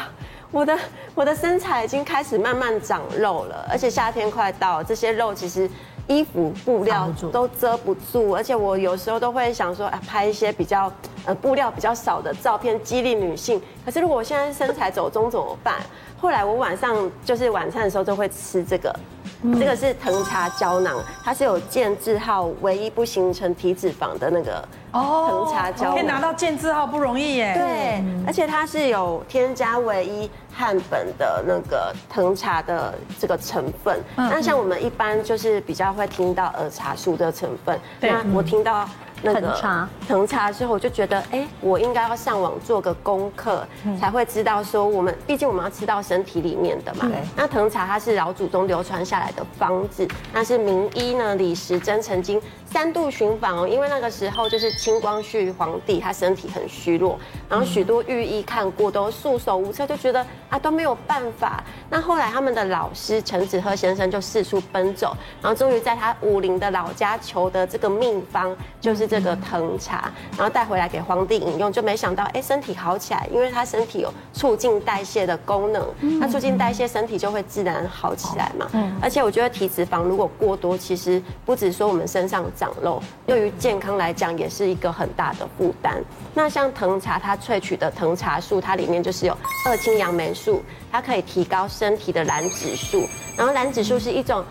我的我的身材已经开始慢慢长肉了，而且夏天快到了，这些肉其实衣服布料都遮不住，而且我有时候都会想说，啊，拍一些比较呃布料比较少的照片，激励女性。可是如果我现在身材走中怎么办？后来我晚上就是晚餐的时候就会吃这个，这个是藤茶胶囊，它是有健字号，唯一不形成体脂肪的那个哦藤茶胶囊。可以拿到健字号不容易耶。对，而且它是有添加唯一汉本的那个藤茶的这个成分。那像我们一般就是比较会听到儿茶素的成分，那我听到。那个藤茶，藤茶之后我就觉得，哎，我应该要上网做个功课，才会知道说我们，毕竟我们要吃到身体里面的嘛。那藤茶它是老祖宗流传下来的方子，那是名医呢李时珍曾经三度寻访哦，因为那个时候就是清光绪皇帝他身体很虚弱，然后许多御医看过都束手无策，就觉得啊都没有办法。那后来他们的老师陈子贺先生就四处奔走，然后终于在他武陵的老家求得这个秘方，就是。这个藤茶，然后带回来给皇帝饮用，就没想到哎，身体好起来，因为他身体有促进代谢的功能，那促进代谢，身体就会自然好起来嘛。而且我觉得体脂肪如果过多，其实不只说我们身上长肉，对于健康来讲也是一个很大的负担。那像藤茶，它萃取的藤茶素，它里面就是有二氢杨梅素，它可以提高身体的燃脂素，然后燃脂素是一种。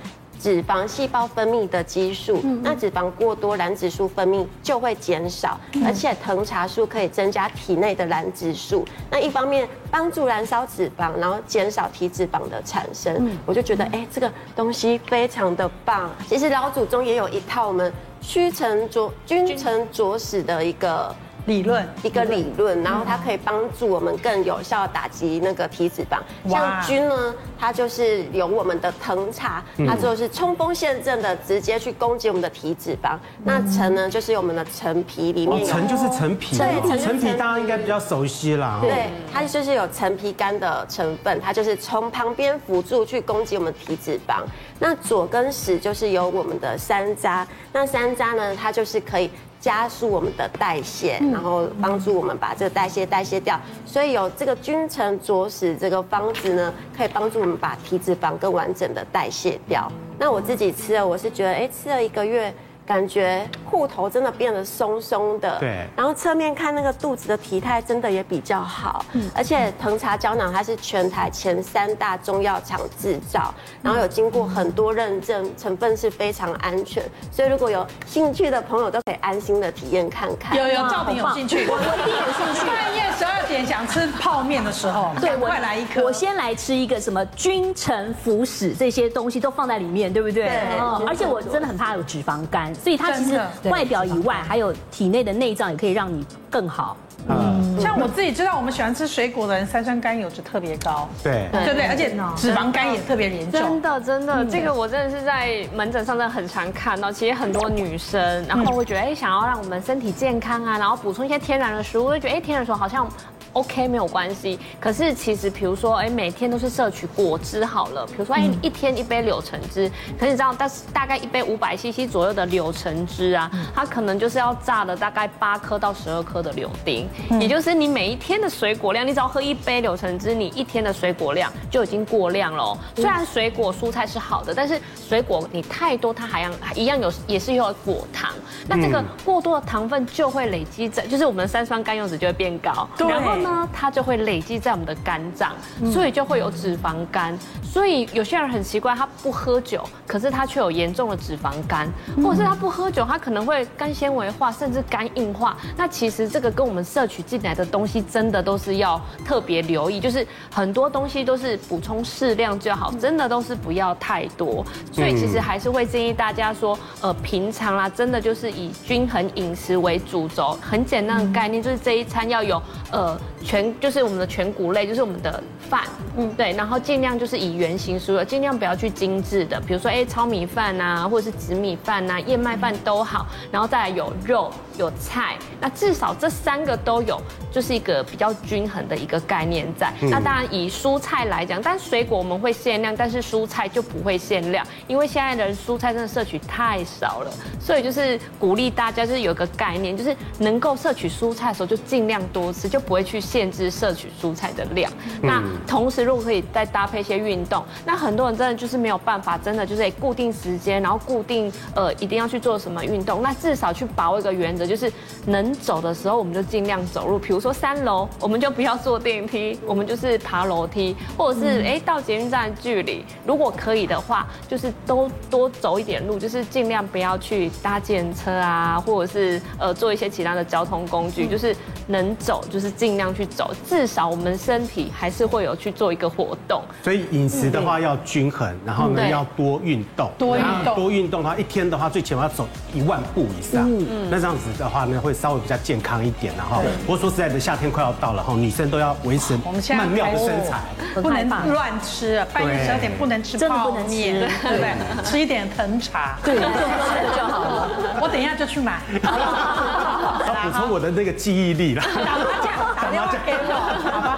脂肪细胞分泌的激素，那脂肪过多，燃脂素分泌就会减少，而且藤茶素可以增加体内的燃脂素，那一方面帮助燃烧脂肪，然后减少体脂肪的产生，我就觉得哎，这个东西非常的棒。其实老祖宗也有一套我们虚沉着君臣佐使的一个。理论一个理论，然后它可以帮助我们更有效打击那个体脂肪。像菌呢，它就是有我们的藤茶，它就是冲锋陷阵的，直接去攻击我们的体脂肪。那橙呢，就是我们的陈皮里面有，陈就是陈皮，对，陈皮大家应该比较熟悉啦。对，它就是有陈皮干的成分，它就是从旁边辅助去攻击我们体脂肪。那左跟使就是有我们的山楂，那山楂呢，它就是可以。加速我们的代谢，然后帮助我们把这个代谢代谢掉。所以有这个君臣佐使这个方子呢，可以帮助我们把体脂肪更完整的代谢掉。那我自己吃了，我是觉得，哎，吃了一个月，感觉裤头真的变得松松的，对，然后侧面看那个肚子的体态真的也比较好，嗯，而且藤茶胶囊它是全台前三大中药厂制造，然后有经过很多认证，成分是非常安全，所以如果有兴趣的朋友都可以安心的体验看看。有有，赵婷有兴趣，我一定有兴趣。半夜十二点想吃泡面的时候，对，快来一颗。我先来吃一个什么君臣服使这些东西都放在里面，对不对？对。而且我真的很怕有脂肪肝，所以它其实外表以外，还有体内的内脏也可以让你更好。嗯，像我自己知道，我们喜欢吃水果的人，三酸甘油脂特别高，对，对不对？而且脂肪肝也特别严重。真的，真的，这个我真的是在门诊上真的很常看到。其实很多女生，然后会觉得，哎，想要让我们身体健康啊，然后补充一些天然的食物，会觉得，哎，天然的食物好像。OK，没有关系。可是其实，比如说，哎，每天都是摄取果汁好了。比如说，哎，一天一杯柳橙汁。可是你知道，但是大概一杯五百 CC 左右的柳橙汁啊，它可能就是要榨了大概八颗到十二颗的柳丁。也就是你每一天的水果量，你只要喝一杯柳橙汁，你一天的水果量就已经过量了。虽然水果蔬菜是好的，但是水果你太多，它还一样有也是有果糖。那这个过多的糖分就会累积在，就是我们的三酸甘油酯就会变高。然后。呢，它就会累积在我们的肝脏，所以就会有脂肪肝。所以有些人很奇怪，他不喝酒，可是他却有严重的脂肪肝，或者是他不喝酒，他可能会肝纤维化，甚至肝硬化。那其实这个跟我们摄取进来的东西，真的都是要特别留意，就是很多东西都是补充适量就好，真的都是不要太多。所以其实还是会建议大家说，呃，平常啦，真的就是以均衡饮食为主轴。很简单的概念就是这一餐要有，呃。全就是我们的全谷类，就是我们的饭，嗯，对，然后尽量就是以圆形输入，尽量不要去精致的，比如说哎，糙米饭呐，或者是紫米饭呐，燕麦饭都好，然后再来有肉有菜，那至少这三个都有，就是一个比较均衡的一个概念在。那当然以蔬菜来讲，但水果我们会限量，但是蔬菜就不会限量，因为现在的人蔬菜真的摄取太少了，所以就是鼓励大家就是有一个概念，就是能够摄取蔬菜的时候就尽量多吃，就不会去。限制摄取蔬菜的量，那同时如果可以再搭配一些运动，那很多人真的就是没有办法，真的就是固定时间，然后固定呃一定要去做什么运动，那至少去把握一个原则，就是能走的时候我们就尽量走路，比如说三楼我们就不要坐电梯，我们就是爬楼梯，或者是哎到捷运站的距离，如果可以的话，就是都多走一点路，就是尽量不要去搭计程车啊，或者是呃做一些其他的交通工具，就是能走就是尽量去。去走，至少我们身体还是会有去做一个活动。所以饮食的话要均衡，然后呢要多运动，多运动，多运动的话，一天的话最起码要走一万步以上。嗯，那这样子的话呢，会稍微比较健康一点。了哈，不过说实在的，夏天快要到了哈，女生都要维持曼妙的身材，不能乱吃，半夜十二点不能吃泡面，对不对？吃一点藤茶，对，就好了。我等一下就去买，要补充我的那个记忆力了。打电话给我，好不好？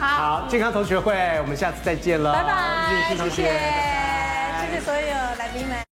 好，好，健康同学会，我们下次再见了。拜拜，谢谢同学，谢谢所有来宾们。